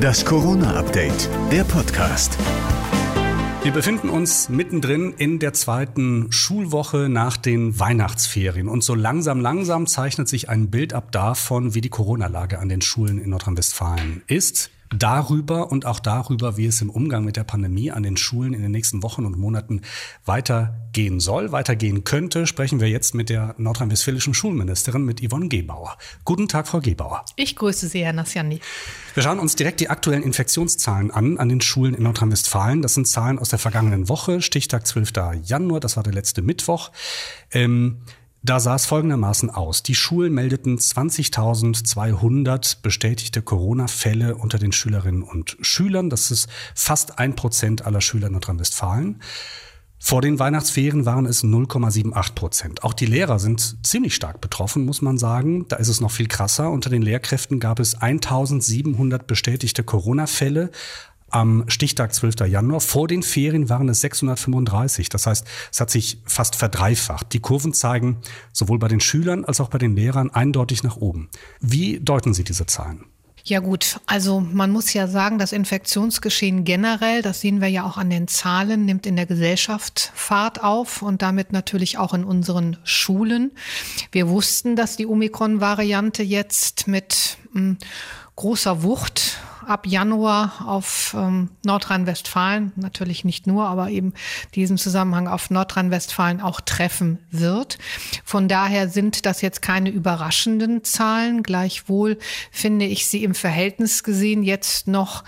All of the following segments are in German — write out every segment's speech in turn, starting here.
Das Corona-Update, der Podcast. Wir befinden uns mittendrin in der zweiten Schulwoche nach den Weihnachtsferien. Und so langsam, langsam zeichnet sich ein Bild ab davon, wie die Corona-Lage an den Schulen in Nordrhein-Westfalen ist. Darüber und auch darüber, wie es im Umgang mit der Pandemie an den Schulen in den nächsten Wochen und Monaten weitergehen soll, weitergehen könnte, sprechen wir jetzt mit der nordrhein-westfälischen Schulministerin, mit Yvonne Gebauer. Guten Tag, Frau Gebauer. Ich grüße Sie, Herr Nassiani. Wir schauen uns direkt die aktuellen Infektionszahlen an, an den Schulen in Nordrhein-Westfalen. Das sind Zahlen aus der vergangenen Woche, Stichtag 12. Januar, das war der letzte Mittwoch. Ähm, da sah es folgendermaßen aus. Die Schulen meldeten 20.200 bestätigte Corona-Fälle unter den Schülerinnen und Schülern. Das ist fast ein Prozent aller Schüler in Nordrhein-Westfalen. Vor den Weihnachtsferien waren es 0,78 Prozent. Auch die Lehrer sind ziemlich stark betroffen, muss man sagen. Da ist es noch viel krasser. Unter den Lehrkräften gab es 1700 bestätigte Corona-Fälle am Stichtag 12. Januar. Vor den Ferien waren es 635. Das heißt, es hat sich fast verdreifacht. Die Kurven zeigen sowohl bei den Schülern als auch bei den Lehrern eindeutig nach oben. Wie deuten Sie diese Zahlen? Ja gut, also man muss ja sagen, das Infektionsgeschehen generell, das sehen wir ja auch an den Zahlen, nimmt in der Gesellschaft Fahrt auf und damit natürlich auch in unseren Schulen. Wir wussten, dass die Omikron-Variante jetzt mit hm, großer Wucht ab Januar auf ähm, Nordrhein-Westfalen, natürlich nicht nur, aber eben diesen Zusammenhang auf Nordrhein-Westfalen auch treffen wird. Von daher sind das jetzt keine überraschenden Zahlen. Gleichwohl finde ich sie im Verhältnis gesehen jetzt noch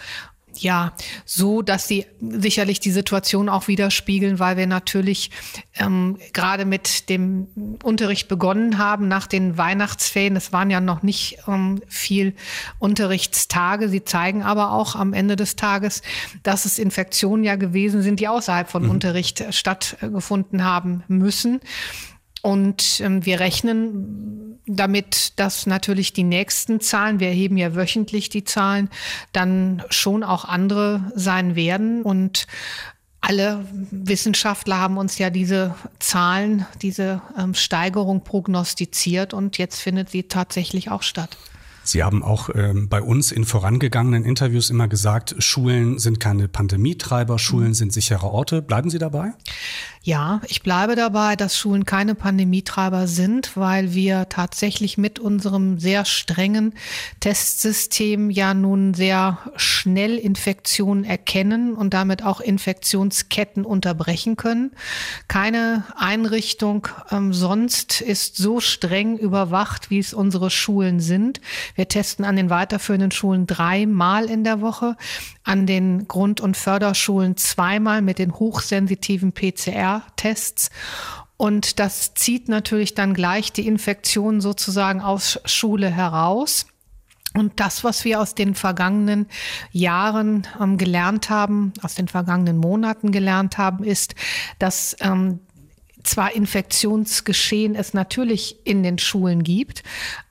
ja, so, dass sie sicherlich die Situation auch widerspiegeln, weil wir natürlich ähm, gerade mit dem Unterricht begonnen haben nach den Weihnachtsferien. Es waren ja noch nicht ähm, viel Unterrichtstage. Sie zeigen aber auch am Ende des Tages, dass es Infektionen ja gewesen sind, die außerhalb von mhm. Unterricht stattgefunden haben müssen. Und ähm, wir rechnen damit, dass natürlich die nächsten Zahlen, wir erheben ja wöchentlich die Zahlen, dann schon auch andere sein werden. Und alle Wissenschaftler haben uns ja diese Zahlen, diese ähm, Steigerung prognostiziert und jetzt findet sie tatsächlich auch statt. Sie haben auch ähm, bei uns in vorangegangenen Interviews immer gesagt, Schulen sind keine Pandemietreiber, Schulen mhm. sind sichere Orte. Bleiben Sie dabei? Ja, ich bleibe dabei, dass Schulen keine Pandemietreiber sind, weil wir tatsächlich mit unserem sehr strengen Testsystem ja nun sehr schnell Infektionen erkennen und damit auch Infektionsketten unterbrechen können. Keine Einrichtung ähm, sonst ist so streng überwacht, wie es unsere Schulen sind. Wir testen an den weiterführenden Schulen dreimal in der Woche, an den Grund- und Förderschulen zweimal mit den hochsensitiven PCR PCR-Tests. Und das zieht natürlich dann gleich die Infektion sozusagen aus Schule heraus. Und das, was wir aus den vergangenen Jahren ähm, gelernt haben, aus den vergangenen Monaten gelernt haben, ist, dass ähm, zwar Infektionsgeschehen es natürlich in den Schulen gibt,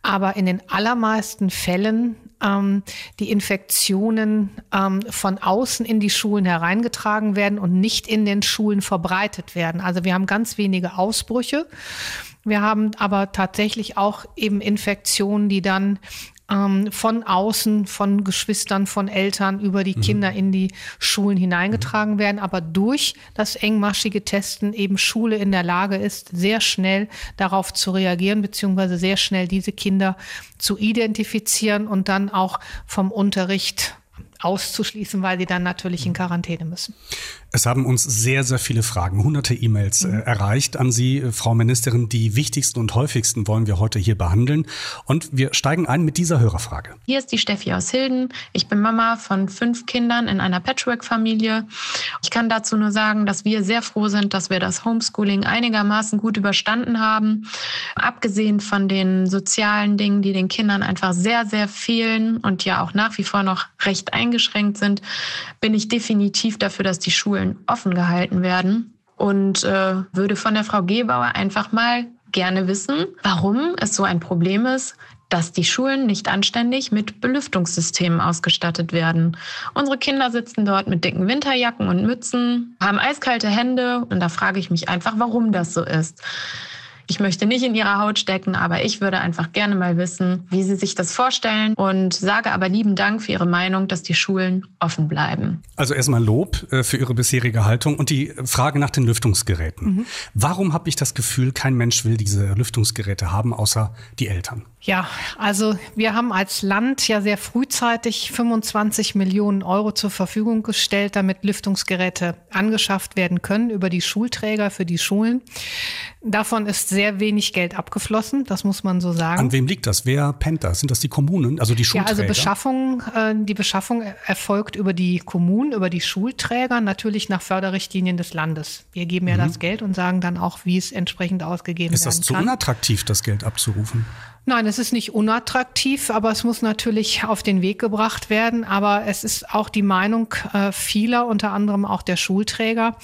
aber in den allermeisten Fällen ähm, die Infektionen ähm, von außen in die Schulen hereingetragen werden und nicht in den Schulen verbreitet werden. Also wir haben ganz wenige Ausbrüche. Wir haben aber tatsächlich auch eben Infektionen, die dann ähm, von außen, von Geschwistern, von Eltern über die mhm. Kinder in die Schulen hineingetragen werden, aber durch das engmaschige Testen eben Schule in der Lage ist, sehr schnell darauf zu reagieren, beziehungsweise sehr schnell diese Kinder zu identifizieren und dann auch vom Unterricht auszuschließen, weil sie dann natürlich in Quarantäne müssen. Es haben uns sehr, sehr viele Fragen, hunderte E-Mails äh, mhm. erreicht an Sie, äh, Frau Ministerin. Die wichtigsten und häufigsten wollen wir heute hier behandeln. Und wir steigen ein mit dieser Hörerfrage. Hier ist die Steffi aus Hilden. Ich bin Mama von fünf Kindern in einer Patchwork-Familie. Ich kann dazu nur sagen, dass wir sehr froh sind, dass wir das Homeschooling einigermaßen gut überstanden haben. Abgesehen von den sozialen Dingen, die den Kindern einfach sehr, sehr fehlen und ja auch nach wie vor noch recht eingeschränkt sind, bin ich definitiv dafür, dass die Schulen Schulen offen gehalten werden und äh, würde von der Frau Gebauer einfach mal gerne wissen, warum es so ein Problem ist, dass die Schulen nicht anständig mit Belüftungssystemen ausgestattet werden. Unsere Kinder sitzen dort mit dicken Winterjacken und Mützen, haben eiskalte Hände und da frage ich mich einfach, warum das so ist. Ich möchte nicht in ihrer Haut stecken, aber ich würde einfach gerne mal wissen, wie sie sich das vorstellen und sage aber lieben Dank für Ihre Meinung, dass die Schulen offen bleiben. Also erstmal Lob äh, für Ihre bisherige Haltung und die Frage nach den Lüftungsgeräten. Mhm. Warum habe ich das Gefühl, kein Mensch will diese Lüftungsgeräte haben, außer die Eltern? Ja, also wir haben als Land ja sehr frühzeitig 25 Millionen Euro zur Verfügung gestellt, damit Lüftungsgeräte angeschafft werden können über die Schulträger für die Schulen. Davon ist sehr wenig Geld abgeflossen, das muss man so sagen. An wem liegt das? Wer pennt das? Sind das die Kommunen, also die Schulträger? Ja, also Beschaffung, äh, die Beschaffung erfolgt über die Kommunen, über die Schulträger, natürlich nach Förderrichtlinien des Landes. Wir geben ja mhm. das Geld und sagen dann auch, wie es entsprechend ausgegeben kann. Ist das zu unattraktiv, das Geld abzurufen? Nein, es ist nicht unattraktiv, aber es muss natürlich auf den Weg gebracht werden. Aber es ist auch die Meinung äh, vieler, unter anderem auch der Schulträger,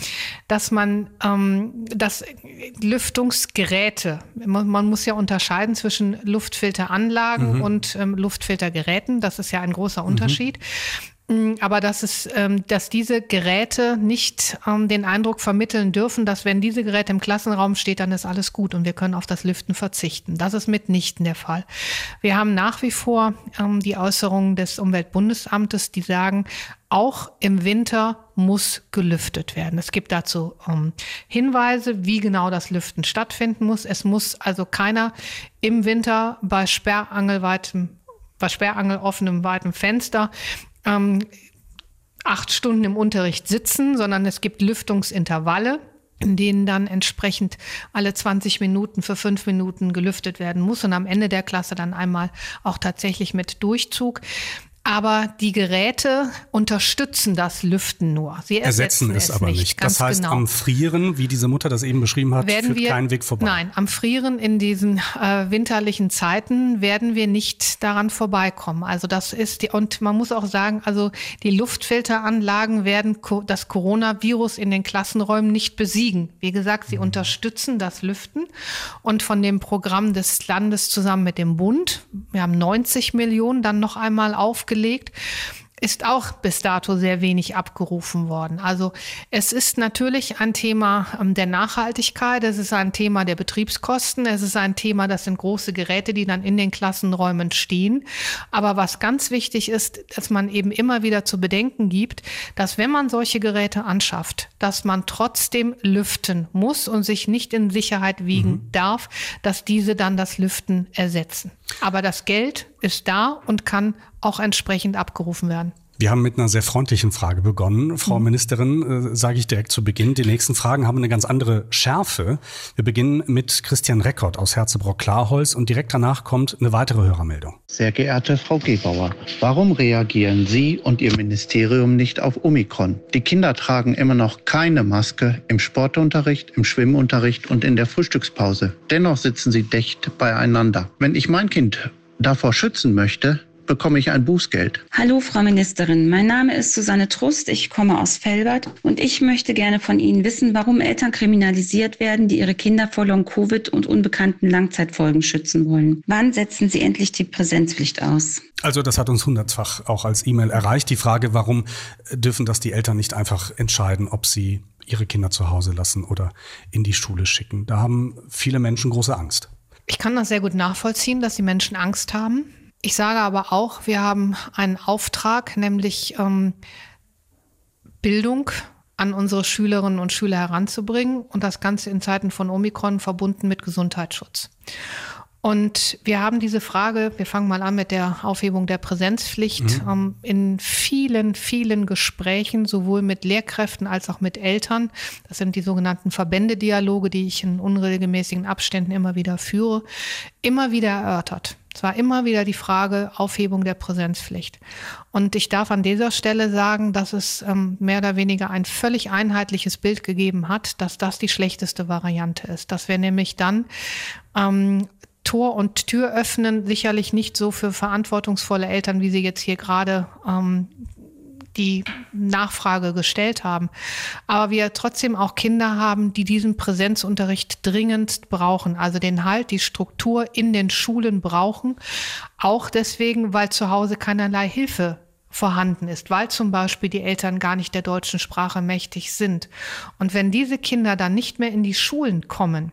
dass man ähm, das Lüftungsgeräte, man, man muss ja unterscheiden zwischen Luftfilteranlagen mhm. und ähm, Luftfiltergeräten. Das ist ja ein großer mhm. Unterschied. Mhm. Mm, aber dass es, ähm, dass diese Geräte nicht ähm, den Eindruck vermitteln dürfen, dass wenn diese Geräte im Klassenraum steht, dann ist alles gut und wir können auf das Lüften verzichten. Das ist mitnichten der Fall. Wir haben nach wie vor ähm, die Äußerungen des Umweltbundesamtes, die sagen, auch im Winter muss gelüftet werden. Es gibt dazu ähm, Hinweise, wie genau das Lüften stattfinden muss. Es muss also keiner im Winter bei sperrangelweitem bei sperrangeloffenem weitem Fenster ähm, acht Stunden im Unterricht sitzen, sondern es gibt Lüftungsintervalle in denen dann entsprechend alle 20 Minuten für fünf Minuten gelüftet werden muss und am Ende der Klasse dann einmal auch tatsächlich mit Durchzug. Aber die Geräte unterstützen das Lüften nur. Sie ersetzen, ersetzen es, es, aber nicht. nicht. Das heißt, genau. am Frieren, wie diese Mutter das eben beschrieben hat, werden führt wir, kein Weg vorbei. Nein, am Frieren in diesen äh, winterlichen Zeiten werden wir nicht daran vorbeikommen. Also das ist die, und man muss auch sagen, also die Luftfilteranlagen werden das Coronavirus in den Klassenräumen nicht besiegen. Wie gesagt, sie mhm. unterstützen das Lüften und von dem Programm des Landes zusammen mit dem Bund, wir haben 90 Millionen dann noch einmal aufgelegt gelegt ist auch bis dato sehr wenig abgerufen worden. Also es ist natürlich ein Thema ähm, der Nachhaltigkeit, es ist ein Thema der Betriebskosten, es ist ein Thema, das sind große Geräte, die dann in den Klassenräumen stehen. Aber was ganz wichtig ist, dass man eben immer wieder zu bedenken gibt, dass wenn man solche Geräte anschafft, dass man trotzdem lüften muss und sich nicht in Sicherheit wiegen mhm. darf, dass diese dann das Lüften ersetzen. Aber das Geld ist da und kann auch entsprechend abgerufen werden. Wir haben mit einer sehr freundlichen Frage begonnen. Frau mhm. Ministerin, äh, sage ich direkt zu Beginn, die nächsten Fragen haben eine ganz andere Schärfe. Wir beginnen mit Christian Reckert aus Herzebrock-Klarholz und direkt danach kommt eine weitere Hörermeldung. Sehr geehrte Frau Gebauer, warum reagieren Sie und Ihr Ministerium nicht auf Omikron? Die Kinder tragen immer noch keine Maske im Sportunterricht, im Schwimmunterricht und in der Frühstückspause. Dennoch sitzen sie dicht beieinander. Wenn ich mein Kind davor schützen möchte, bekomme ich ein Bußgeld. Hallo, Frau Ministerin. Mein Name ist Susanne Trust. Ich komme aus Felbert und ich möchte gerne von Ihnen wissen, warum Eltern kriminalisiert werden, die ihre Kinder vor Long-Covid und unbekannten Langzeitfolgen schützen wollen. Wann setzen Sie endlich die Präsenzpflicht aus? Also das hat uns hundertfach auch als E-Mail erreicht. Die Frage, warum dürfen das die Eltern nicht einfach entscheiden, ob sie ihre Kinder zu Hause lassen oder in die Schule schicken? Da haben viele Menschen große Angst. Ich kann das sehr gut nachvollziehen, dass die Menschen Angst haben. Ich sage aber auch, wir haben einen Auftrag, nämlich ähm, Bildung an unsere Schülerinnen und Schüler heranzubringen und das Ganze in Zeiten von Omikron verbunden mit Gesundheitsschutz. Und wir haben diese Frage, wir fangen mal an mit der Aufhebung der Präsenzpflicht, mhm. ähm, in vielen, vielen Gesprächen, sowohl mit Lehrkräften als auch mit Eltern. Das sind die sogenannten Verbändedialoge, die ich in unregelmäßigen Abständen immer wieder führe, immer wieder erörtert. Es war immer wieder die Frage Aufhebung der Präsenzpflicht. Und ich darf an dieser Stelle sagen, dass es ähm, mehr oder weniger ein völlig einheitliches Bild gegeben hat, dass das die schlechteste Variante ist. Dass wir nämlich dann ähm, Tor und Tür öffnen, sicherlich nicht so für verantwortungsvolle Eltern, wie sie jetzt hier gerade ähm, die Nachfrage gestellt haben. Aber wir trotzdem auch Kinder haben, die diesen Präsenzunterricht dringendst brauchen, also den Halt, die Struktur in den Schulen brauchen. Auch deswegen, weil zu Hause keinerlei Hilfe vorhanden ist, weil zum Beispiel die Eltern gar nicht der deutschen Sprache mächtig sind. Und wenn diese Kinder dann nicht mehr in die Schulen kommen,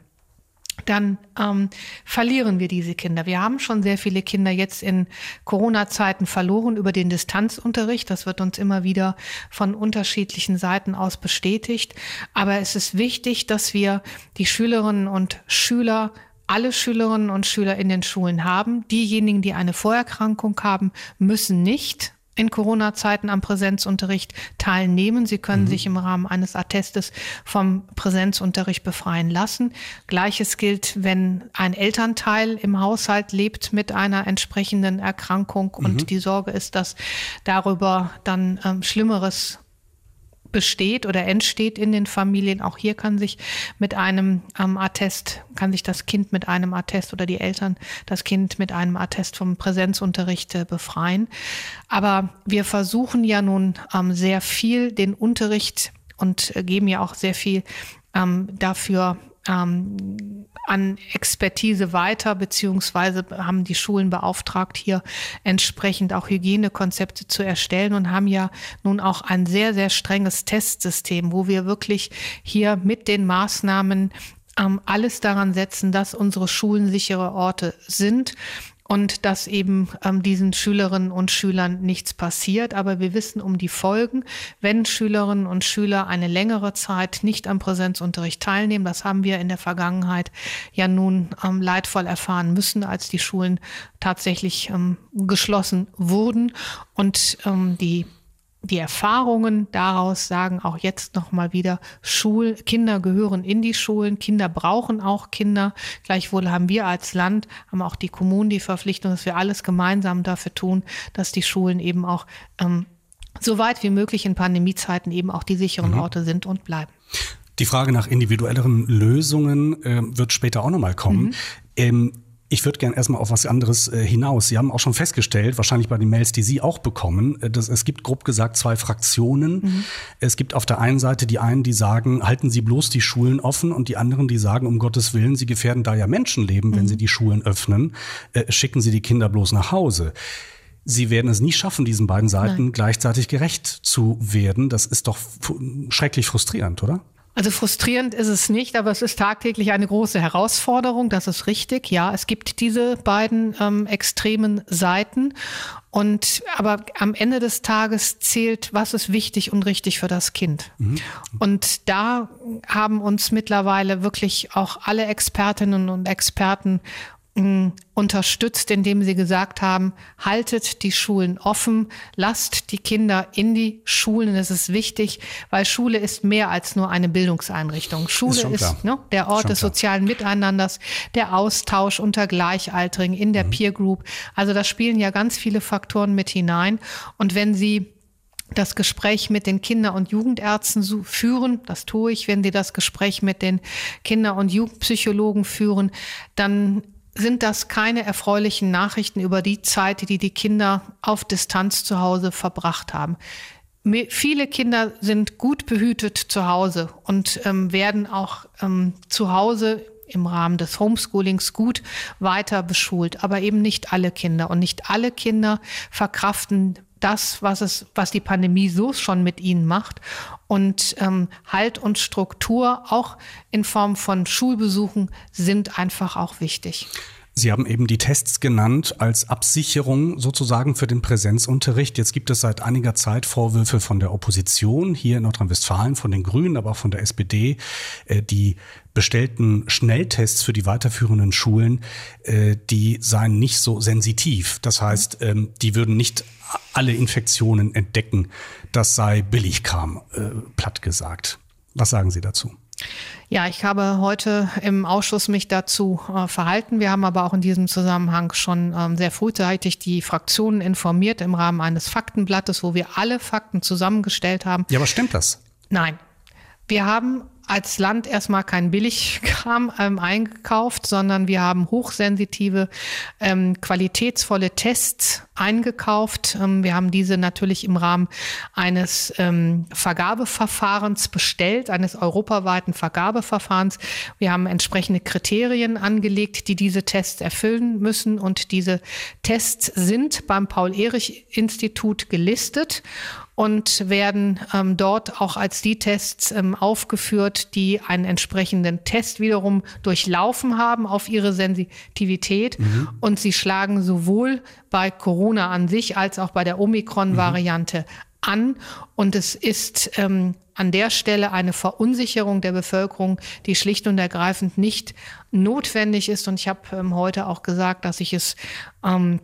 dann ähm, verlieren wir diese Kinder. Wir haben schon sehr viele Kinder jetzt in Corona-Zeiten verloren über den Distanzunterricht. Das wird uns immer wieder von unterschiedlichen Seiten aus bestätigt. Aber es ist wichtig, dass wir die Schülerinnen und Schüler alle Schülerinnen und Schüler in den Schulen haben. Diejenigen, die eine Vorerkrankung haben, müssen nicht in Corona-Zeiten am Präsenzunterricht teilnehmen. Sie können mhm. sich im Rahmen eines Attestes vom Präsenzunterricht befreien lassen. Gleiches gilt, wenn ein Elternteil im Haushalt lebt mit einer entsprechenden Erkrankung mhm. und die Sorge ist, dass darüber dann ähm, Schlimmeres besteht oder entsteht in den Familien. Auch hier kann sich mit einem ähm, Attest, kann sich das Kind mit einem Attest oder die Eltern das Kind mit einem Attest vom Präsenzunterricht äh, befreien. Aber wir versuchen ja nun ähm, sehr viel den Unterricht und äh, geben ja auch sehr viel ähm, dafür ähm, an Expertise weiter, beziehungsweise haben die Schulen beauftragt, hier entsprechend auch Hygienekonzepte zu erstellen und haben ja nun auch ein sehr, sehr strenges Testsystem, wo wir wirklich hier mit den Maßnahmen ähm, alles daran setzen, dass unsere Schulen sichere Orte sind und dass eben ähm, diesen Schülerinnen und Schülern nichts passiert. Aber wir wissen um die Folgen, wenn Schülerinnen und Schüler eine längere Zeit nicht am Präsenzunterricht teilnehmen. Das haben wir in der Vergangenheit ja nun ähm, leidvoll erfahren müssen, als die Schulen tatsächlich ähm, geschlossen wurden und ähm, die die Erfahrungen daraus sagen auch jetzt noch mal wieder, Schul Kinder gehören in die Schulen, Kinder brauchen auch Kinder. Gleichwohl haben wir als Land, haben auch die Kommunen die Verpflichtung, dass wir alles gemeinsam dafür tun, dass die Schulen eben auch ähm, so weit wie möglich in Pandemiezeiten eben auch die sicheren mhm. Orte sind und bleiben. Die Frage nach individuelleren Lösungen äh, wird später auch nochmal kommen. Mhm. Ähm, ich würde gerne erstmal auf was anderes äh, hinaus. Sie haben auch schon festgestellt, wahrscheinlich bei den Mails, die Sie auch bekommen, äh, dass es gibt grob gesagt zwei Fraktionen. Mhm. Es gibt auf der einen Seite die einen, die sagen, halten Sie bloß die Schulen offen und die anderen, die sagen, um Gottes Willen, Sie gefährden da ja Menschenleben, mhm. wenn Sie die Schulen öffnen, äh, schicken Sie die Kinder bloß nach Hause. Sie werden es nie schaffen, diesen beiden Seiten Nein. gleichzeitig gerecht zu werden. Das ist doch schrecklich frustrierend, oder? Also frustrierend ist es nicht, aber es ist tagtäglich eine große Herausforderung. Das ist richtig. Ja, es gibt diese beiden ähm, extremen Seiten. Und aber am Ende des Tages zählt, was ist wichtig und richtig für das Kind. Mhm. Und da haben uns mittlerweile wirklich auch alle Expertinnen und Experten unterstützt, indem sie gesagt haben, haltet die Schulen offen, lasst die Kinder in die Schulen. Das ist wichtig, weil Schule ist mehr als nur eine Bildungseinrichtung. Schule ist, ist ne, der Ort des sozialen Miteinanders, der Austausch unter Gleichaltrigen in der mhm. Peer Group. Also da spielen ja ganz viele Faktoren mit hinein. Und wenn Sie das Gespräch mit den Kinder- und Jugendärzten führen, das tue ich, wenn Sie das Gespräch mit den Kinder- und Jugendpsychologen führen, dann sind das keine erfreulichen Nachrichten über die Zeit, die die Kinder auf Distanz zu Hause verbracht haben. Viele Kinder sind gut behütet zu Hause und ähm, werden auch ähm, zu Hause im Rahmen des Homeschoolings gut weiter beschult, aber eben nicht alle Kinder. Und nicht alle Kinder verkraften das, was es, was die Pandemie so schon mit ihnen macht. Und ähm, Halt und Struktur, auch in Form von Schulbesuchen, sind einfach auch wichtig. Sie haben eben die Tests genannt als Absicherung sozusagen für den Präsenzunterricht. Jetzt gibt es seit einiger Zeit Vorwürfe von der Opposition hier in Nordrhein-Westfalen, von den Grünen, aber auch von der SPD, äh, die bestellten Schnelltests für die weiterführenden Schulen, äh, die seien nicht so sensitiv. Das heißt, ähm, die würden nicht alle Infektionen entdecken. Das sei Billigkram, äh, platt gesagt. Was sagen Sie dazu? Ja, ich habe heute im Ausschuss mich dazu äh, verhalten. Wir haben aber auch in diesem Zusammenhang schon ähm, sehr frühzeitig die Fraktionen informiert im Rahmen eines Faktenblattes, wo wir alle Fakten zusammengestellt haben. Ja, aber stimmt das? Nein. Wir haben als Land erstmal kein Billigkram ähm, eingekauft, sondern wir haben hochsensitive, ähm, qualitätsvolle Tests eingekauft. Ähm, wir haben diese natürlich im Rahmen eines ähm, Vergabeverfahrens bestellt, eines europaweiten Vergabeverfahrens. Wir haben entsprechende Kriterien angelegt, die diese Tests erfüllen müssen. Und diese Tests sind beim Paul-Ehrich-Institut gelistet. Und werden ähm, dort auch als die Tests ähm, aufgeführt, die einen entsprechenden Test wiederum durchlaufen haben auf ihre Sensitivität. Mhm. Und sie schlagen sowohl bei Corona an sich als auch bei der Omikron-Variante mhm. an. Und es ist ähm, an der Stelle eine Verunsicherung der Bevölkerung, die schlicht und ergreifend nicht notwendig ist. Und ich habe ähm, heute auch gesagt, dass ich es ähm,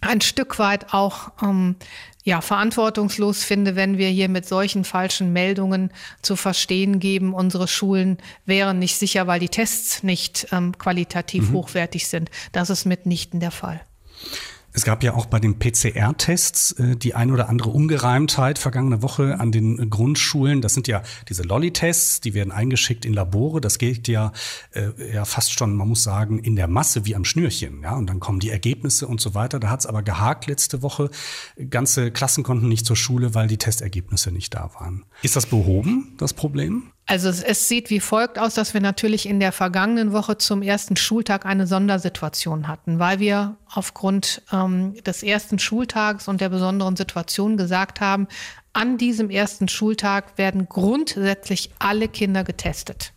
ein Stück weit auch ähm, ja, verantwortungslos finde, wenn wir hier mit solchen falschen Meldungen zu verstehen geben, unsere Schulen wären nicht sicher, weil die Tests nicht ähm, qualitativ mhm. hochwertig sind. Das ist mitnichten der Fall. Es gab ja auch bei den PCR-Tests äh, die ein oder andere Ungereimtheit vergangene Woche an den Grundschulen. Das sind ja diese Lolli-Tests, die werden eingeschickt in Labore. Das geht ja, äh, ja fast schon, man muss sagen, in der Masse wie am Schnürchen. Ja, und dann kommen die Ergebnisse und so weiter. Da hat es aber gehakt letzte Woche. Ganze Klassen konnten nicht zur Schule, weil die Testergebnisse nicht da waren. Ist das behoben, das Problem? Also es, sieht wie folgt aus, dass wir natürlich in der vergangenen Woche zum ersten Schultag eine Sondersituation hatten, weil wir aufgrund ähm, des ersten Schultags und der besonderen Situation gesagt haben, an diesem ersten Schultag werden grundsätzlich alle Kinder getestet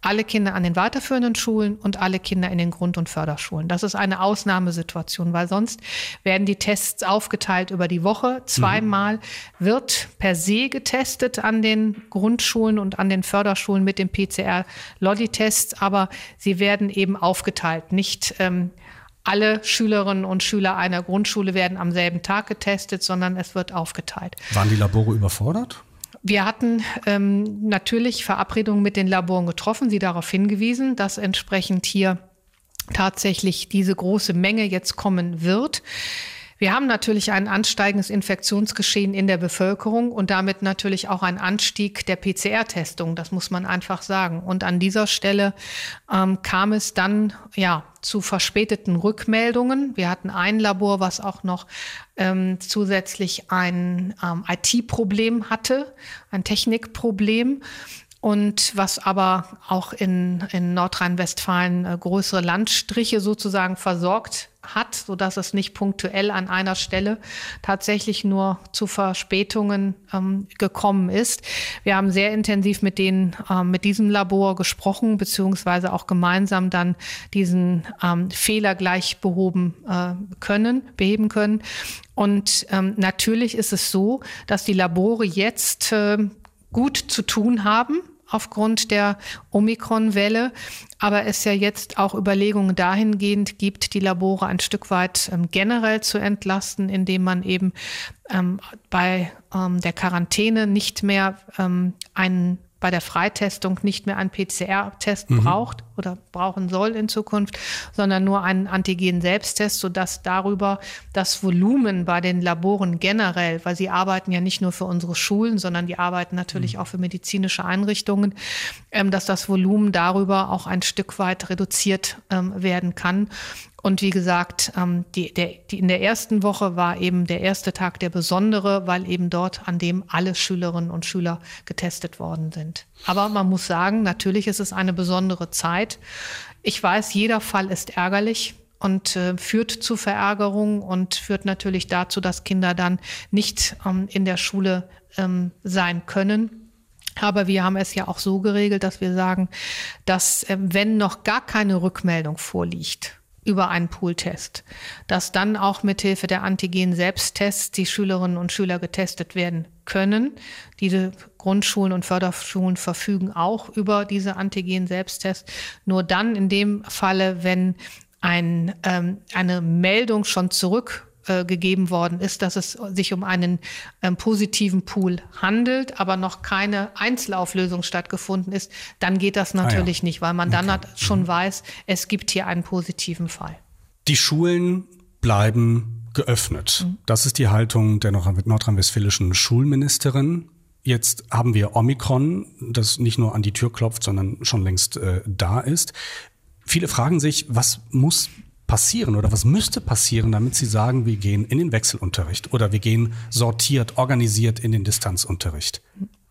alle Kinder an den weiterführenden Schulen und alle Kinder in den Grund- und Förderschulen. Das ist eine Ausnahmesituation, weil sonst werden die Tests aufgeteilt über die Woche. Zweimal wird per se getestet an den Grundschulen und an den Förderschulen mit dem PCR-Lolli-Test, aber sie werden eben aufgeteilt, nicht ähm, alle Schülerinnen und Schüler einer Grundschule werden am selben Tag getestet, sondern es wird aufgeteilt. Waren die Labore überfordert? Wir hatten ähm, natürlich Verabredungen mit den Laboren getroffen, sie darauf hingewiesen, dass entsprechend hier tatsächlich diese große Menge jetzt kommen wird. Wir haben natürlich ein ansteigendes Infektionsgeschehen in der Bevölkerung und damit natürlich auch einen Anstieg der PCR-Testung. Das muss man einfach sagen. Und an dieser Stelle ähm, kam es dann ja zu verspäteten Rückmeldungen. Wir hatten ein Labor, was auch noch ähm, zusätzlich ein ähm, IT-Problem hatte, ein Technikproblem und was aber auch in, in Nordrhein-Westfalen äh, größere Landstriche sozusagen versorgt hat, so dass es nicht punktuell an einer Stelle tatsächlich nur zu Verspätungen ähm, gekommen ist. Wir haben sehr intensiv mit denen, ähm, mit diesem Labor gesprochen, beziehungsweise auch gemeinsam dann diesen ähm, Fehler gleich behoben äh, können, beheben können. Und ähm, natürlich ist es so, dass die Labore jetzt äh, gut zu tun haben aufgrund der Omikron-Welle, aber es ja jetzt auch Überlegungen dahingehend gibt, die Labore ein Stück weit ähm, generell zu entlasten, indem man eben ähm, bei ähm, der Quarantäne nicht mehr ähm, einen bei der Freitestung nicht mehr einen PCR-Test mhm. braucht oder brauchen soll in Zukunft, sondern nur einen Antigen-Selbsttest, sodass darüber das Volumen bei den Laboren generell, weil sie arbeiten ja nicht nur für unsere Schulen, sondern die arbeiten natürlich mhm. auch für medizinische Einrichtungen, ähm, dass das Volumen darüber auch ein Stück weit reduziert ähm, werden kann. Und wie gesagt, ähm, die, der, die, in der ersten Woche war eben der erste Tag der besondere, weil eben dort, an dem alle Schülerinnen und Schüler getestet worden sind. Aber man muss sagen, natürlich ist es eine besondere Zeit. Ich weiß, jeder Fall ist ärgerlich und äh, führt zu Verärgerung und führt natürlich dazu, dass Kinder dann nicht ähm, in der Schule ähm, sein können. Aber wir haben es ja auch so geregelt, dass wir sagen, dass äh, wenn noch gar keine Rückmeldung vorliegt, über einen Pooltest, dass dann auch mithilfe der Antigen-Selbsttests die Schülerinnen und Schüler getestet werden können. Diese Grundschulen und Förderschulen verfügen auch über diese Antigen-Selbsttests. Nur dann in dem Falle, wenn ein, ähm, eine Meldung schon zurück äh, gegeben worden ist, dass es sich um einen ähm, positiven Pool handelt, aber noch keine Einzelauflösung stattgefunden ist, dann geht das natürlich ah, ja. nicht, weil man dann okay. schon mhm. weiß, es gibt hier einen positiven Fall. Die Schulen bleiben geöffnet. Mhm. Das ist die Haltung der nordrhein-westfälischen Schulministerin. Jetzt haben wir Omikron, das nicht nur an die Tür klopft, sondern schon längst äh, da ist. Viele fragen sich, was muss passieren oder was müsste passieren, damit Sie sagen, wir gehen in den Wechselunterricht oder wir gehen sortiert, organisiert in den Distanzunterricht?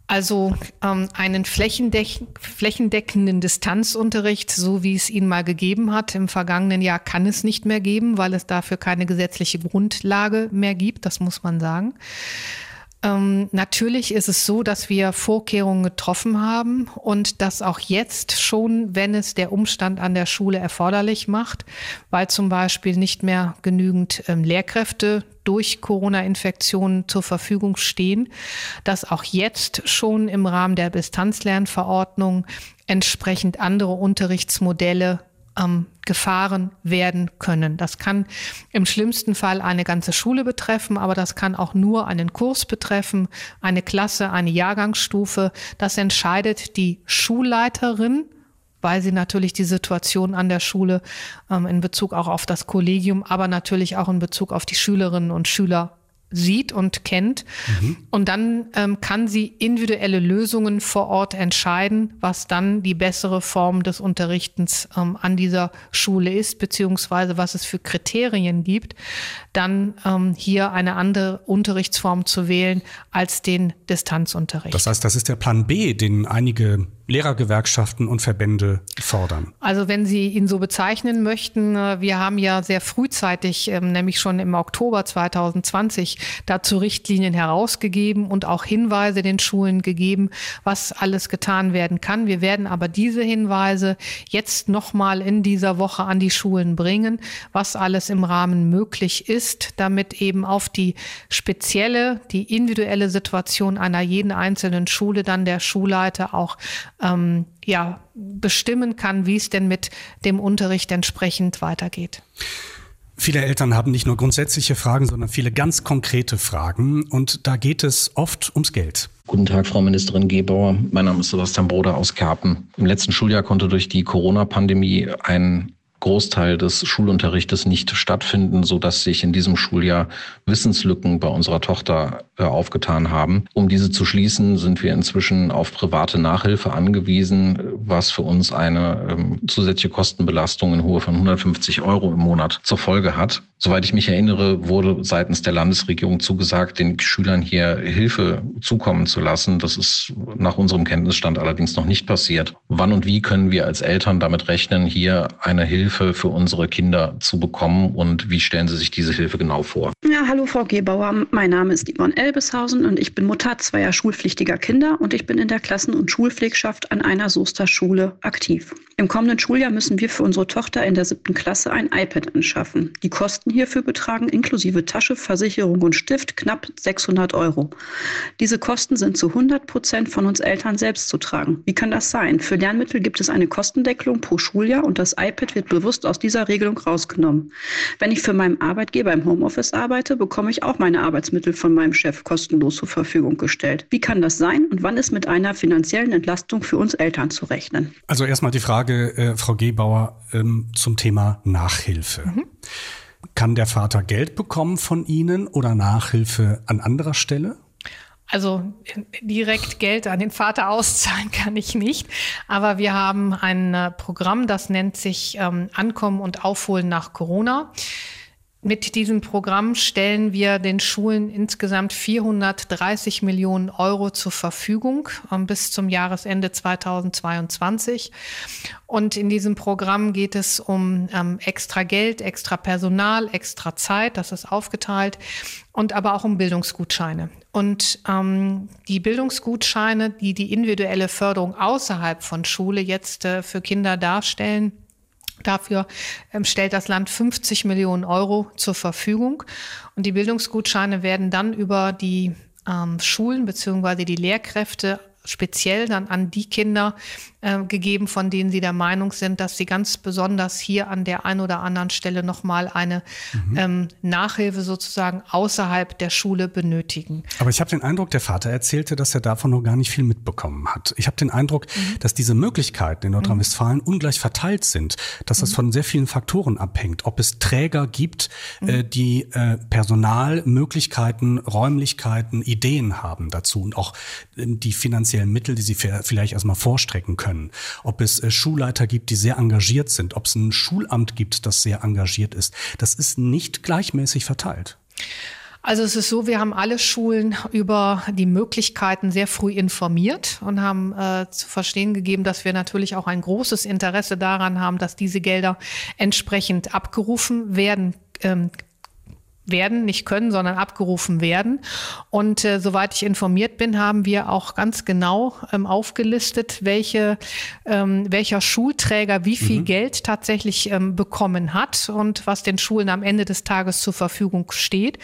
Also ähm, einen flächendeck flächendeckenden Distanzunterricht, so wie es ihn mal gegeben hat im vergangenen Jahr, kann es nicht mehr geben, weil es dafür keine gesetzliche Grundlage mehr gibt, das muss man sagen. Ähm, natürlich ist es so, dass wir Vorkehrungen getroffen haben und dass auch jetzt schon, wenn es der Umstand an der Schule erforderlich macht, weil zum Beispiel nicht mehr genügend ähm, Lehrkräfte durch Corona-Infektionen zur Verfügung stehen, dass auch jetzt schon im Rahmen der Distanzlernverordnung entsprechend andere Unterrichtsmodelle ähm, gefahren werden können. Das kann im schlimmsten Fall eine ganze Schule betreffen, aber das kann auch nur einen Kurs betreffen, eine Klasse, eine Jahrgangsstufe. Das entscheidet die Schulleiterin weil sie natürlich die Situation an der Schule ähm, in Bezug auch auf das Kollegium, aber natürlich auch in Bezug auf die Schülerinnen und Schüler sieht und kennt. Mhm. Und dann ähm, kann sie individuelle Lösungen vor Ort entscheiden, was dann die bessere Form des Unterrichtens ähm, an dieser Schule ist, beziehungsweise was es für Kriterien gibt, dann ähm, hier eine andere Unterrichtsform zu wählen als den Distanzunterricht. Das heißt, das ist der Plan B, den einige Lehrergewerkschaften und Verbände fordern? Also wenn Sie ihn so bezeichnen möchten, äh, wir haben ja sehr frühzeitig, ähm, nämlich schon im Oktober 2020, dazu Richtlinien herausgegeben und auch Hinweise den Schulen gegeben, was alles getan werden kann. Wir werden aber diese Hinweise jetzt nochmal in dieser Woche an die Schulen bringen, was alles im Rahmen möglich ist, damit eben auf die spezielle, die individuelle Situation einer jeden einzelnen Schule dann der Schulleiter auch ähm, ja, bestimmen kann, wie es denn mit dem Unterricht entsprechend weitergeht. Viele Eltern haben nicht nur grundsätzliche Fragen, sondern viele ganz konkrete Fragen. Und da geht es oft ums Geld. Guten Tag, Frau Ministerin Gebauer. Mein Name ist Sebastian Broder aus Kerpen. Im letzten Schuljahr konnte durch die Corona-Pandemie ein Großteil des Schulunterrichtes nicht stattfinden, so dass sich in diesem Schuljahr Wissenslücken bei unserer Tochter äh, aufgetan haben. Um diese zu schließen, sind wir inzwischen auf private Nachhilfe angewiesen, was für uns eine ähm, zusätzliche Kostenbelastung in Höhe von 150 Euro im Monat zur Folge hat. Soweit ich mich erinnere, wurde seitens der Landesregierung zugesagt, den Schülern hier Hilfe zukommen zu lassen. Das ist nach unserem Kenntnisstand allerdings noch nicht passiert. Wann und wie können wir als Eltern damit rechnen, hier eine Hilfe für unsere Kinder zu bekommen und wie stellen Sie sich diese Hilfe genau vor? Ja, hallo Frau Gebauer. Mein Name ist Yvonne Elbeshausen und ich bin Mutter zweier schulpflichtiger Kinder und ich bin in der Klassen- und Schulpflegschaft an einer Soester Schule aktiv. Im kommenden Schuljahr müssen wir für unsere Tochter in der siebten Klasse ein iPad anschaffen. Die Kosten hierfür betragen inklusive Tasche, Versicherung und Stift knapp 600 Euro. Diese Kosten sind zu 100 Prozent von uns Eltern selbst zu tragen. Wie kann das sein? Für Lernmittel gibt es eine Kostendeckelung pro Schuljahr und das iPad wird bewusst aus dieser Regelung rausgenommen. Wenn ich für meinen Arbeitgeber im Homeoffice arbeite, bekomme ich auch meine Arbeitsmittel von meinem Chef kostenlos zur Verfügung gestellt. Wie kann das sein und wann ist mit einer finanziellen Entlastung für uns Eltern zu rechnen? Also erstmal die Frage, äh, Frau Gebauer, ähm, zum Thema Nachhilfe. Mhm. Kann der Vater Geld bekommen von Ihnen oder Nachhilfe an anderer Stelle? Also direkt Geld an den Vater auszahlen kann ich nicht. Aber wir haben ein äh, Programm, das nennt sich ähm, Ankommen und Aufholen nach Corona. Mit diesem Programm stellen wir den Schulen insgesamt 430 Millionen Euro zur Verfügung ähm, bis zum Jahresende 2022. Und in diesem Programm geht es um ähm, extra Geld, extra Personal, extra Zeit, das ist aufgeteilt, und aber auch um Bildungsgutscheine. Und ähm, die Bildungsgutscheine, die die individuelle Förderung außerhalb von Schule jetzt äh, für Kinder darstellen, Dafür ähm, stellt das Land 50 Millionen Euro zur Verfügung. Und die Bildungsgutscheine werden dann über die ähm, Schulen beziehungsweise die Lehrkräfte speziell dann an die Kinder äh, gegeben, von denen sie der Meinung sind, dass sie ganz besonders hier an der einen oder anderen Stelle nochmal eine mhm. ähm, Nachhilfe sozusagen außerhalb der Schule benötigen. Aber ich habe den Eindruck, der Vater erzählte, dass er davon noch gar nicht viel mitbekommen hat. Ich habe den Eindruck, mhm. dass diese Möglichkeiten in Nordrhein-Westfalen mhm. ungleich verteilt sind, dass das mhm. von sehr vielen Faktoren abhängt, ob es Träger gibt, mhm. äh, die äh, Personal, Möglichkeiten, Räumlichkeiten, Ideen haben dazu und auch äh, die finanziellen Mittel, die sie vielleicht erstmal vorstrecken können können, ob es äh, Schulleiter gibt, die sehr engagiert sind, ob es ein Schulamt gibt, das sehr engagiert ist. Das ist nicht gleichmäßig verteilt. Also es ist so, wir haben alle Schulen über die Möglichkeiten sehr früh informiert und haben äh, zu verstehen gegeben, dass wir natürlich auch ein großes Interesse daran haben, dass diese Gelder entsprechend abgerufen werden ähm, werden, nicht können, sondern abgerufen werden. Und äh, soweit ich informiert bin, haben wir auch ganz genau ähm, aufgelistet, welche, ähm, welcher Schulträger wie viel mhm. Geld tatsächlich ähm, bekommen hat und was den Schulen am Ende des Tages zur Verfügung steht.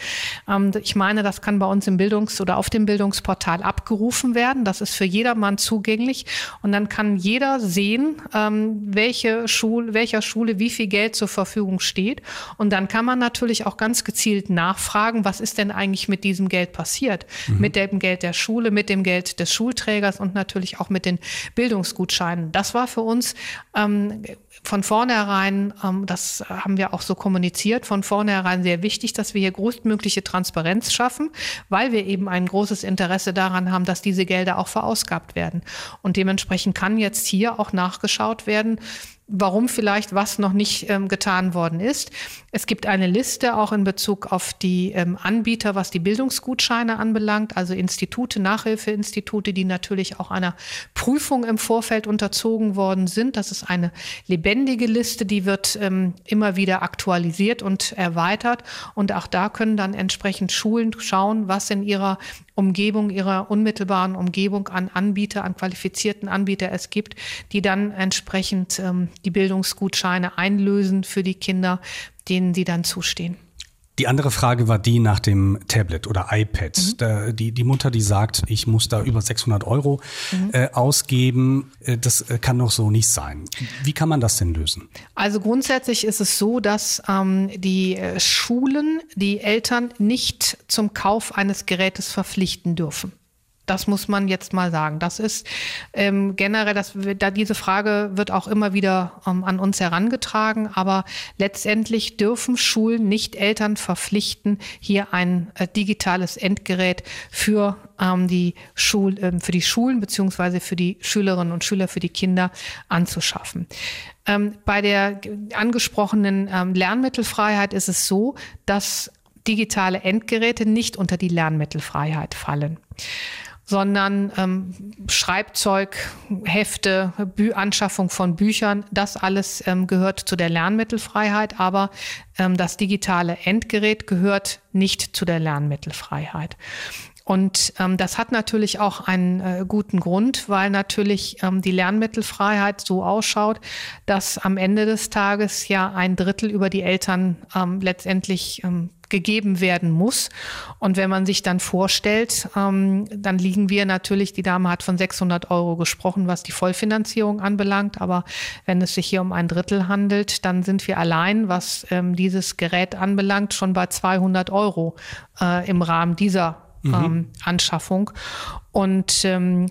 Ähm, ich meine, das kann bei uns im Bildungs- oder auf dem Bildungsportal abgerufen werden. Das ist für jedermann zugänglich. Und dann kann jeder sehen, ähm, welche Schule, welcher Schule wie viel Geld zur Verfügung steht. Und dann kann man natürlich auch ganz gezielt gezielt nachfragen, was ist denn eigentlich mit diesem Geld passiert? Mhm. Mit dem Geld der Schule, mit dem Geld des Schulträgers und natürlich auch mit den Bildungsgutscheinen. Das war für uns ähm, von vornherein, ähm, das haben wir auch so kommuniziert, von vornherein sehr wichtig, dass wir hier größtmögliche Transparenz schaffen, weil wir eben ein großes Interesse daran haben, dass diese Gelder auch verausgabt werden. Und dementsprechend kann jetzt hier auch nachgeschaut werden, warum vielleicht was noch nicht ähm, getan worden ist. Es gibt eine Liste auch in Bezug auf die ähm, Anbieter, was die Bildungsgutscheine anbelangt, also Institute, Nachhilfeinstitute, die natürlich auch einer Prüfung im Vorfeld unterzogen worden sind. Das ist eine lebendige Liste, die wird ähm, immer wieder aktualisiert und erweitert. Und auch da können dann entsprechend Schulen schauen, was in ihrer Umgebung, ihrer unmittelbaren Umgebung an Anbieter, an qualifizierten Anbieter es gibt, die dann entsprechend ähm, die Bildungsgutscheine einlösen für die Kinder, denen sie dann zustehen. Die andere Frage war die nach dem Tablet oder iPad. Mhm. Da, die, die Mutter, die sagt, ich muss da über 600 Euro mhm. äh, ausgeben, äh, das äh, kann doch so nicht sein. Wie kann man das denn lösen? Also grundsätzlich ist es so, dass ähm, die äh, Schulen die Eltern nicht zum Kauf eines Gerätes verpflichten dürfen. Das muss man jetzt mal sagen. Das ist ähm, generell, das, da diese Frage wird auch immer wieder ähm, an uns herangetragen. Aber letztendlich dürfen Schulen nicht Eltern verpflichten, hier ein äh, digitales Endgerät für ähm, die Schul, äh, für die Schulen beziehungsweise für die Schülerinnen und Schüler, für die Kinder anzuschaffen. Ähm, bei der angesprochenen ähm, Lernmittelfreiheit ist es so, dass digitale Endgeräte nicht unter die Lernmittelfreiheit fallen sondern ähm, Schreibzeug, Hefte, Bü Anschaffung von Büchern, das alles ähm, gehört zu der Lernmittelfreiheit, aber ähm, das digitale Endgerät gehört nicht zu der Lernmittelfreiheit. Und ähm, das hat natürlich auch einen äh, guten Grund, weil natürlich ähm, die Lernmittelfreiheit so ausschaut, dass am Ende des Tages ja ein Drittel über die Eltern ähm, letztendlich ähm, gegeben werden muss. Und wenn man sich dann vorstellt, ähm, dann liegen wir natürlich, die Dame hat von 600 Euro gesprochen, was die Vollfinanzierung anbelangt. Aber wenn es sich hier um ein Drittel handelt, dann sind wir allein, was ähm, dieses Gerät anbelangt, schon bei 200 Euro äh, im Rahmen dieser mhm. ähm, Anschaffung. Und ähm,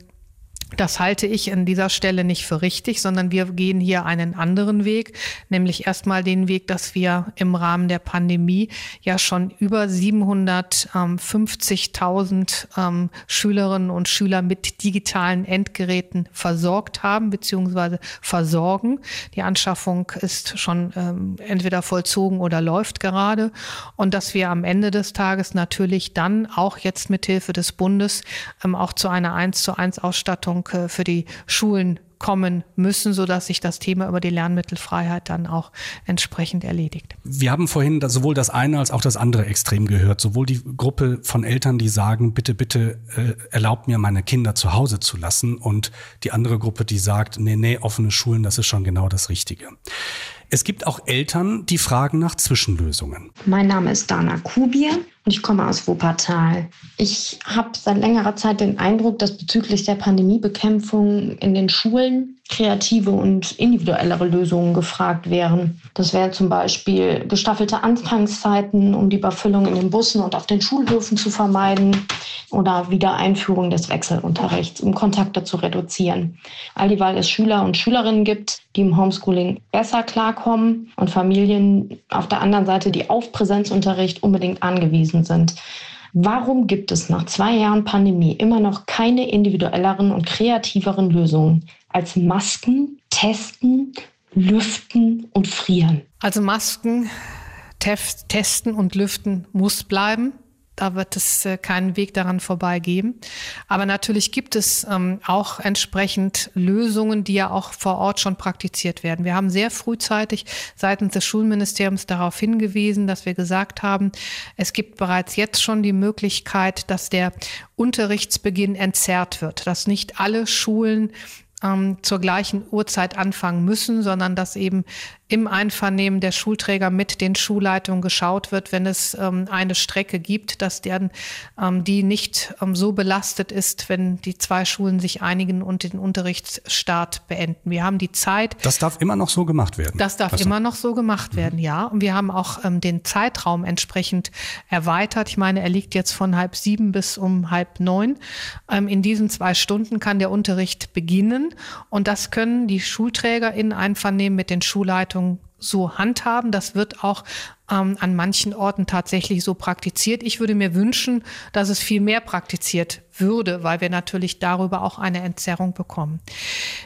das halte ich an dieser Stelle nicht für richtig, sondern wir gehen hier einen anderen Weg, nämlich erstmal den Weg, dass wir im Rahmen der Pandemie ja schon über 750.000 ähm, Schülerinnen und Schüler mit digitalen Endgeräten versorgt haben bzw. versorgen. Die Anschaffung ist schon ähm, entweder vollzogen oder läuft gerade und dass wir am Ende des Tages natürlich dann auch jetzt mit Hilfe des Bundes ähm, auch zu einer 1 zu 1 Ausstattung Förderung für die Schulen kommen müssen, sodass sich das Thema über die Lernmittelfreiheit dann auch entsprechend erledigt. Wir haben vorhin sowohl das eine als auch das andere Extrem gehört. Sowohl die Gruppe von Eltern, die sagen, bitte, bitte äh, erlaubt mir, meine Kinder zu Hause zu lassen und die andere Gruppe, die sagt, nee, nee, offene Schulen, das ist schon genau das Richtige. Es gibt auch Eltern, die fragen nach Zwischenlösungen. Mein Name ist Dana Kubier und ich komme aus Wuppertal. Ich habe seit längerer Zeit den Eindruck, dass bezüglich der Pandemiebekämpfung in den Schulen kreative und individuellere Lösungen gefragt wären. Das wären zum Beispiel gestaffelte Anfangszeiten, um die Überfüllung in den Bussen und auf den Schulhöfen zu vermeiden oder Wiedereinführung des Wechselunterrichts, um Kontakte zu reduzieren. All die, weil es Schüler und Schülerinnen gibt, die im Homeschooling besser klarkommen und Familien auf der anderen Seite, die auf Präsenzunterricht unbedingt angewiesen sind. Warum gibt es nach zwei Jahren Pandemie immer noch keine individuelleren und kreativeren Lösungen als Masken, Testen, Lüften und Frieren? Also Masken, testen und lüften muss bleiben. Da wird es äh, keinen Weg daran vorbei geben. Aber natürlich gibt es ähm, auch entsprechend Lösungen, die ja auch vor Ort schon praktiziert werden. Wir haben sehr frühzeitig seitens des Schulministeriums darauf hingewiesen, dass wir gesagt haben, es gibt bereits jetzt schon die Möglichkeit, dass der Unterrichtsbeginn entzerrt wird, dass nicht alle Schulen ähm, zur gleichen Uhrzeit anfangen müssen, sondern dass eben im Einvernehmen der Schulträger mit den Schulleitungen geschaut wird, wenn es ähm, eine Strecke gibt, dass deren, ähm, die nicht ähm, so belastet ist, wenn die zwei Schulen sich einigen und den Unterrichtsstart beenden. Wir haben die Zeit. Das darf immer noch so gemacht werden. Das darf also. immer noch so gemacht werden, mhm. ja. Und wir haben auch ähm, den Zeitraum entsprechend erweitert. Ich meine, er liegt jetzt von halb sieben bis um halb neun. Ähm, in diesen zwei Stunden kann der Unterricht beginnen und das können die Schulträger in Einvernehmen mit den Schulleitungen Verwaltung so handhaben. Das wird auch ähm, an manchen Orten tatsächlich so praktiziert. Ich würde mir wünschen, dass es viel mehr praktiziert würde, weil wir natürlich darüber auch eine Entzerrung bekommen.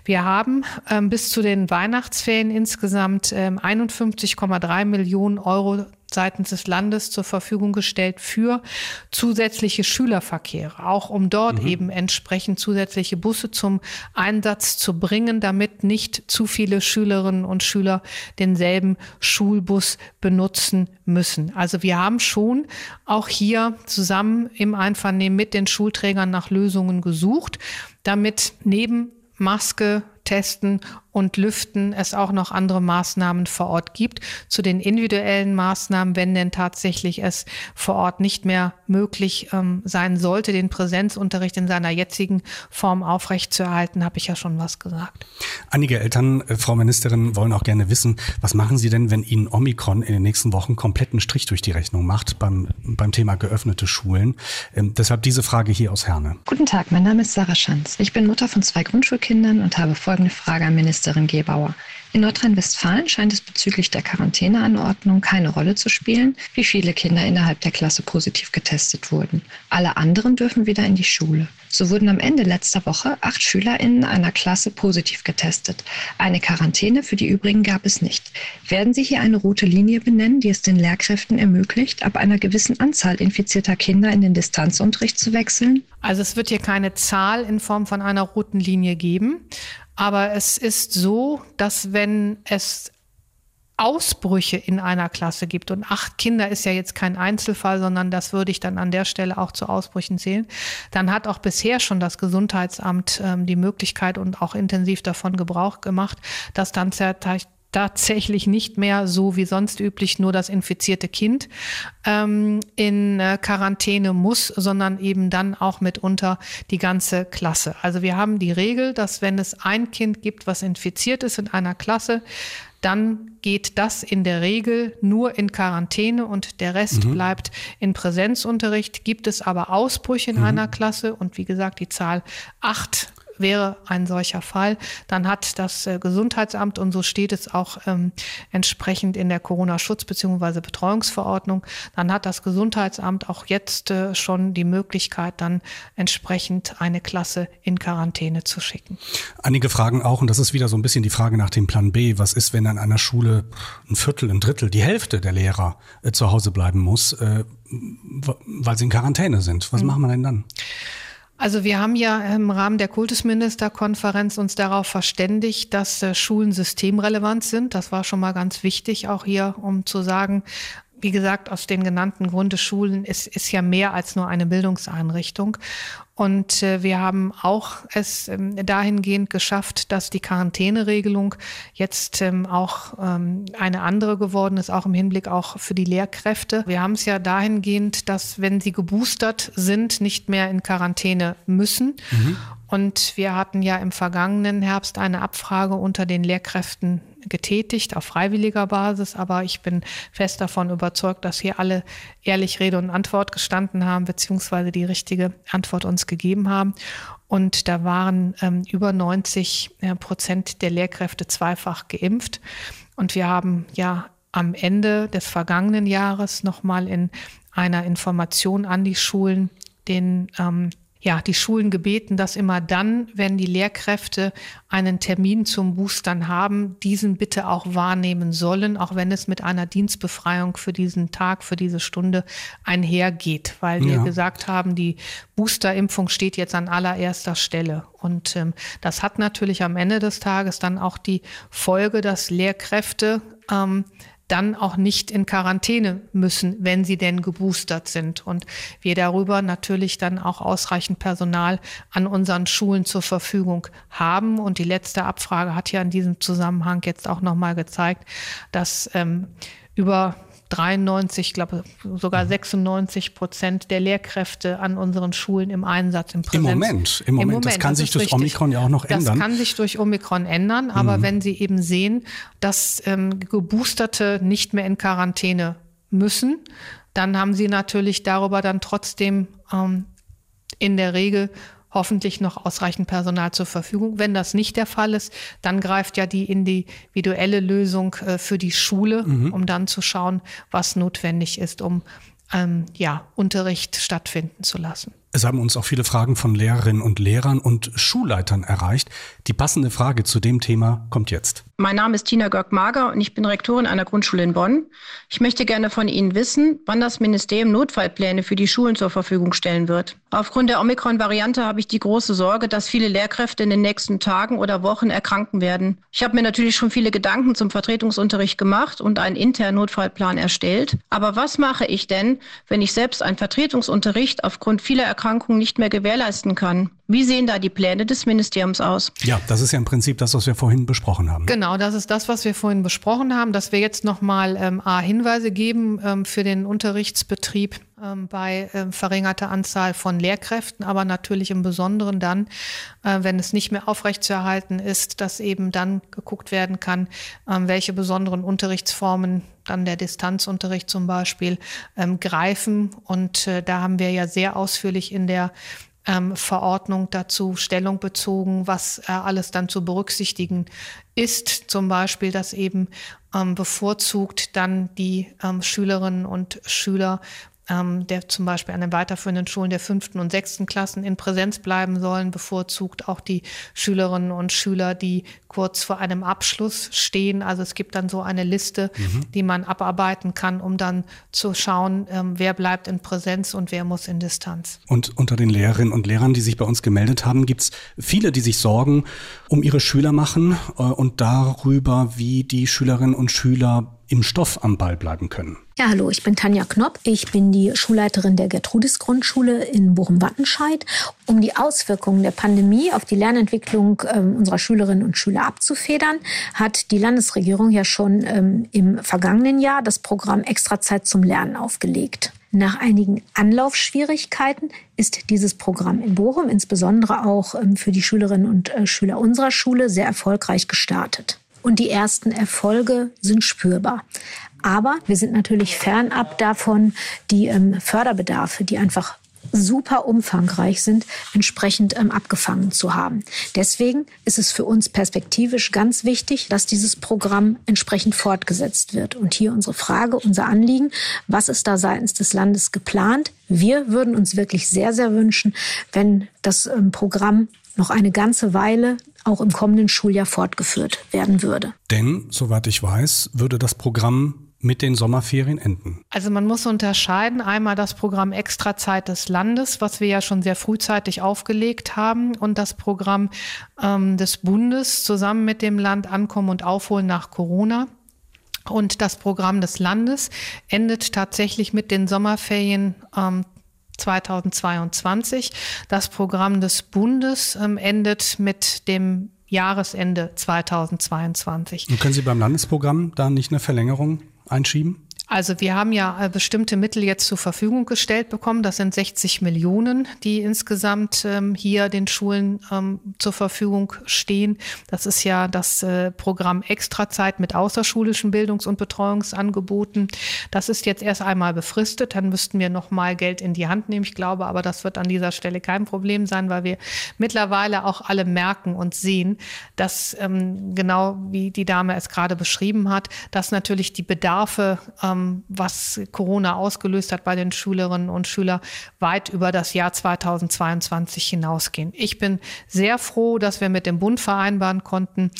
Wir haben ähm, bis zu den Weihnachtsferien insgesamt ähm, 51,3 Millionen Euro seitens des Landes zur Verfügung gestellt für zusätzliche Schülerverkehre, auch um dort mhm. eben entsprechend zusätzliche Busse zum Einsatz zu bringen, damit nicht zu viele Schülerinnen und Schüler denselben Schulbus benutzen müssen. Also wir haben schon auch hier zusammen im Einvernehmen mit den Schulträgern nach Lösungen gesucht, damit neben Maske, Testen und Lüften es auch noch andere Maßnahmen vor Ort gibt. Zu den individuellen Maßnahmen, wenn denn tatsächlich es vor Ort nicht mehr möglich ähm, sein sollte, den Präsenzunterricht in seiner jetzigen Form aufrechtzuerhalten, habe ich ja schon was gesagt. Einige Eltern, äh, Frau Ministerin, wollen auch gerne wissen, was machen Sie denn, wenn Ihnen Omikron in den nächsten Wochen kompletten Strich durch die Rechnung macht beim, beim Thema geöffnete Schulen? Ähm, deshalb diese Frage hier aus Herne. Guten Tag, mein Name ist Sarah Schanz. Ich bin Mutter von zwei Grundschulkindern und habe folgende Frage an Minister Ministerin Gebauer. In Nordrhein-Westfalen scheint es bezüglich der Quarantäneanordnung keine Rolle zu spielen, wie viele Kinder innerhalb der Klasse positiv getestet wurden. Alle anderen dürfen wieder in die Schule. So wurden am Ende letzter Woche acht SchülerInnen einer Klasse positiv getestet. Eine Quarantäne für die übrigen gab es nicht. Werden Sie hier eine rote Linie benennen, die es den Lehrkräften ermöglicht, ab einer gewissen Anzahl infizierter Kinder in den Distanzunterricht zu wechseln? Also es wird hier keine Zahl in Form von einer roten Linie geben. Aber es ist so, dass wenn es Ausbrüche in einer Klasse gibt, und acht Kinder ist ja jetzt kein Einzelfall, sondern das würde ich dann an der Stelle auch zu Ausbrüchen zählen, dann hat auch bisher schon das Gesundheitsamt ähm, die Möglichkeit und auch intensiv davon Gebrauch gemacht, dass dann tatsächlich nicht mehr so wie sonst üblich nur das infizierte Kind ähm, in äh, Quarantäne muss, sondern eben dann auch mitunter die ganze Klasse. Also wir haben die Regel, dass wenn es ein Kind gibt, was infiziert ist in einer Klasse, dann geht das in der Regel nur in Quarantäne und der Rest mhm. bleibt in Präsenzunterricht. Gibt es aber Ausbrüche in mhm. einer Klasse und wie gesagt die Zahl acht wäre ein solcher Fall, dann hat das äh, Gesundheitsamt, und so steht es auch ähm, entsprechend in der Corona-Schutz- bzw. Betreuungsverordnung, dann hat das Gesundheitsamt auch jetzt äh, schon die Möglichkeit, dann entsprechend eine Klasse in Quarantäne zu schicken. Einige fragen auch, und das ist wieder so ein bisschen die Frage nach dem Plan B, was ist, wenn an einer Schule ein Viertel, ein Drittel, die Hälfte der Lehrer äh, zu Hause bleiben muss, äh, weil sie in Quarantäne sind? Was mhm. machen wir denn dann? Also wir haben ja im Rahmen der Kultusministerkonferenz uns darauf verständigt, dass äh, Schulen systemrelevant sind. Das war schon mal ganz wichtig, auch hier, um zu sagen, wie gesagt, aus den genannten Grundeschulen ist, ist ja mehr als nur eine Bildungseinrichtung. Und äh, wir haben auch es ähm, dahingehend geschafft, dass die Quarantäneregelung jetzt ähm, auch ähm, eine andere geworden ist, auch im Hinblick auch für die Lehrkräfte. Wir haben es ja dahingehend, dass wenn sie geboostert sind, nicht mehr in Quarantäne müssen. Mhm. Und wir hatten ja im vergangenen Herbst eine Abfrage unter den Lehrkräften getätigt auf freiwilliger Basis, aber ich bin fest davon überzeugt, dass hier alle ehrlich Rede und Antwort gestanden haben, beziehungsweise die richtige Antwort uns gegeben haben. Und da waren ähm, über 90 äh, Prozent der Lehrkräfte zweifach geimpft. Und wir haben ja am Ende des vergangenen Jahres nochmal in einer Information an die Schulen den ähm, ja, die Schulen gebeten, dass immer dann, wenn die Lehrkräfte einen Termin zum Boostern haben, diesen bitte auch wahrnehmen sollen, auch wenn es mit einer Dienstbefreiung für diesen Tag, für diese Stunde einhergeht, weil wir gesagt haben, die Boosterimpfung steht jetzt an allererster Stelle. Und ähm, das hat natürlich am Ende des Tages dann auch die Folge, dass Lehrkräfte ähm, dann auch nicht in Quarantäne müssen, wenn sie denn geboostert sind. Und wir darüber natürlich dann auch ausreichend Personal an unseren Schulen zur Verfügung haben. Und die letzte Abfrage hat ja in diesem Zusammenhang jetzt auch nochmal gezeigt, dass ähm, über 93, ich glaube sogar 96 mhm. Prozent der Lehrkräfte an unseren Schulen im Einsatz im Präsenz. Im Moment, im Moment. Im Moment das kann das sich durch richtig. Omikron ja auch noch ändern. Das kann sich durch Omikron ändern, aber mhm. wenn Sie eben sehen, dass ähm, Geboosterte nicht mehr in Quarantäne müssen, dann haben Sie natürlich darüber dann trotzdem ähm, in der Regel hoffentlich noch ausreichend Personal zur Verfügung. Wenn das nicht der Fall ist, dann greift ja die individuelle Lösung äh, für die Schule, mhm. um dann zu schauen, was notwendig ist, um ähm, ja, Unterricht stattfinden zu lassen. Es haben uns auch viele Fragen von Lehrerinnen und Lehrern und Schulleitern erreicht. Die passende Frage zu dem Thema kommt jetzt. Mein Name ist Tina Görg-Mager und ich bin Rektorin einer Grundschule in Bonn. Ich möchte gerne von Ihnen wissen, wann das Ministerium Notfallpläne für die Schulen zur Verfügung stellen wird. Aufgrund der Omikron-Variante habe ich die große Sorge, dass viele Lehrkräfte in den nächsten Tagen oder Wochen erkranken werden. Ich habe mir natürlich schon viele Gedanken zum Vertretungsunterricht gemacht und einen internen Notfallplan erstellt. Aber was mache ich denn, wenn ich selbst einen Vertretungsunterricht aufgrund vieler Erkrankungen Erkrankung nicht mehr gewährleisten kann. Wie sehen da die Pläne des Ministeriums aus? Ja, das ist ja im Prinzip das, was wir vorhin besprochen haben. Genau, das ist das, was wir vorhin besprochen haben, dass wir jetzt nochmal ähm, A, Hinweise geben ähm, für den Unterrichtsbetrieb ähm, bei ähm, verringerter Anzahl von Lehrkräften, aber natürlich im Besonderen dann, äh, wenn es nicht mehr aufrechtzuerhalten ist, dass eben dann geguckt werden kann, ähm, welche besonderen Unterrichtsformen dann der Distanzunterricht zum Beispiel ähm, greifen. Und äh, da haben wir ja sehr ausführlich in der ähm, Verordnung dazu Stellung bezogen, was äh, alles dann zu berücksichtigen ist. Zum Beispiel, dass eben ähm, bevorzugt dann die ähm, Schülerinnen und Schüler ähm, der zum Beispiel an den weiterführenden Schulen der fünften und sechsten Klassen in Präsenz bleiben sollen, bevorzugt auch die Schülerinnen und Schüler, die kurz vor einem Abschluss stehen. Also es gibt dann so eine Liste, mhm. die man abarbeiten kann, um dann zu schauen, ähm, wer bleibt in Präsenz und wer muss in Distanz. Und unter den Lehrerinnen und Lehrern, die sich bei uns gemeldet haben, gibt es viele, die sich Sorgen um ihre Schüler machen äh, und darüber, wie die Schülerinnen und Schüler im Stoff am Ball bleiben können. Ja, hallo, ich bin Tanja Knopp. Ich bin die Schulleiterin der Gertrudis Grundschule in Bochum-Wattenscheid. Um die Auswirkungen der Pandemie auf die Lernentwicklung ähm, unserer Schülerinnen und Schüler abzufedern, hat die Landesregierung ja schon ähm, im vergangenen Jahr das Programm Extrazeit zum Lernen aufgelegt. Nach einigen Anlaufschwierigkeiten ist dieses Programm in Bochum, insbesondere auch ähm, für die Schülerinnen und äh, Schüler unserer Schule, sehr erfolgreich gestartet und die ersten Erfolge sind spürbar. Aber wir sind natürlich fernab davon, die ähm, Förderbedarfe, die einfach super umfangreich sind, entsprechend ähm, abgefangen zu haben. Deswegen ist es für uns perspektivisch ganz wichtig, dass dieses Programm entsprechend fortgesetzt wird. Und hier unsere Frage, unser Anliegen, was ist da seitens des Landes geplant? Wir würden uns wirklich sehr, sehr wünschen, wenn das ähm, Programm noch eine ganze Weile auch im kommenden Schuljahr fortgeführt werden würde. Denn, soweit ich weiß, würde das Programm mit den Sommerferien enden? Also man muss unterscheiden. Einmal das Programm Extrazeit des Landes, was wir ja schon sehr frühzeitig aufgelegt haben, und das Programm ähm, des Bundes zusammen mit dem Land Ankommen und Aufholen nach Corona. Und das Programm des Landes endet tatsächlich mit den Sommerferien ähm, 2022. Das Programm des Bundes ähm, endet mit dem Jahresende 2022. Und können Sie beim Landesprogramm da nicht eine Verlängerung einschieben? Also wir haben ja äh, bestimmte Mittel jetzt zur Verfügung gestellt bekommen. Das sind 60 Millionen, die insgesamt ähm, hier den Schulen ähm, zur Verfügung stehen. Das ist ja das äh, Programm Extrazeit mit außerschulischen Bildungs- und Betreuungsangeboten. Das ist jetzt erst einmal befristet. Dann müssten wir noch mal Geld in die Hand nehmen. Ich glaube aber, das wird an dieser Stelle kein Problem sein, weil wir mittlerweile auch alle merken und sehen, dass ähm, genau wie die Dame es gerade beschrieben hat, dass natürlich die Bedarfe ähm, was Corona ausgelöst hat bei den Schülerinnen und Schülern, weit über das Jahr 2022 hinausgehen. Ich bin sehr froh, dass wir mit dem Bund vereinbaren konnten,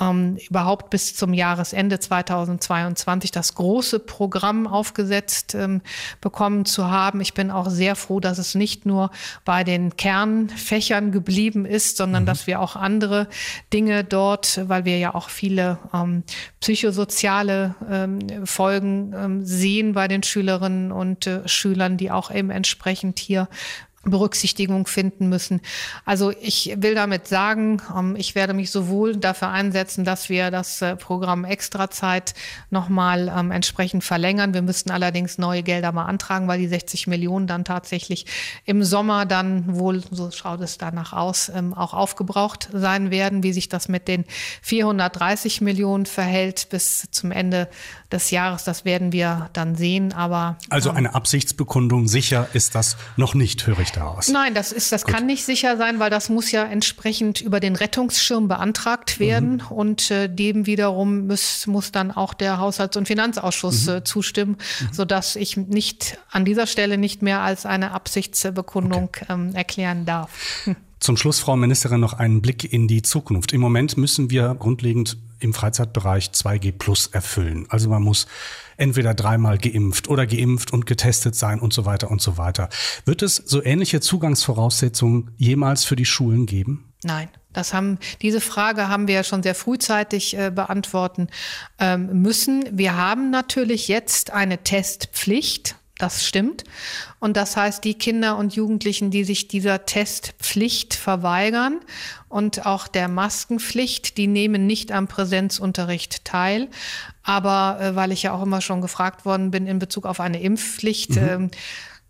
ähm, überhaupt bis zum Jahresende 2022 das große Programm aufgesetzt ähm, bekommen zu haben. Ich bin auch sehr froh, dass es nicht nur bei den Kernfächern geblieben ist, sondern mhm. dass wir auch andere Dinge dort, weil wir ja auch viele ähm, psychosoziale ähm, Folgen ähm, sehen bei den Schülerinnen und äh, Schülern, die auch eben entsprechend hier Berücksichtigung finden müssen. Also ich will damit sagen, ähm, ich werde mich sowohl dafür einsetzen, dass wir das äh, Programm Extrazeit nochmal ähm, entsprechend verlängern. Wir müssten allerdings neue Gelder beantragen, weil die 60 Millionen dann tatsächlich im Sommer dann wohl, so schaut es danach aus, ähm, auch aufgebraucht sein werden. Wie sich das mit den 430 Millionen verhält bis zum Ende des Jahres, das werden wir dann sehen. Aber also eine Absichtsbekundung sicher ist das noch nicht, höre ich daraus. Nein, das ist, das Gut. kann nicht sicher sein, weil das muss ja entsprechend über den Rettungsschirm beantragt werden mhm. und äh, dem wiederum muss, muss dann auch der Haushalts- und Finanzausschuss mhm. äh, zustimmen, mhm. sodass ich nicht an dieser Stelle nicht mehr als eine Absichtsbekundung okay. ähm, erklären darf. Hm. Zum Schluss, Frau Ministerin, noch einen Blick in die Zukunft. Im Moment müssen wir grundlegend im Freizeitbereich 2G Plus erfüllen. Also man muss entweder dreimal geimpft oder geimpft und getestet sein und so weiter und so weiter. Wird es so ähnliche Zugangsvoraussetzungen jemals für die Schulen geben? Nein. Das haben, diese Frage haben wir ja schon sehr frühzeitig äh, beantworten ähm, müssen. Wir haben natürlich jetzt eine Testpflicht. Das stimmt. Und das heißt, die Kinder und Jugendlichen, die sich dieser Testpflicht verweigern und auch der Maskenpflicht, die nehmen nicht am Präsenzunterricht teil. Aber äh, weil ich ja auch immer schon gefragt worden bin in Bezug auf eine Impfpflicht, mhm. ähm,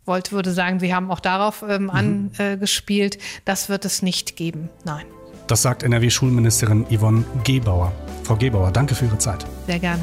wollte, würde sagen, Sie haben auch darauf ähm, mhm. angespielt. Das wird es nicht geben. Nein. Das sagt NRW-Schulministerin Yvonne Gebauer. Frau Gebauer, danke für Ihre Zeit. Sehr gerne.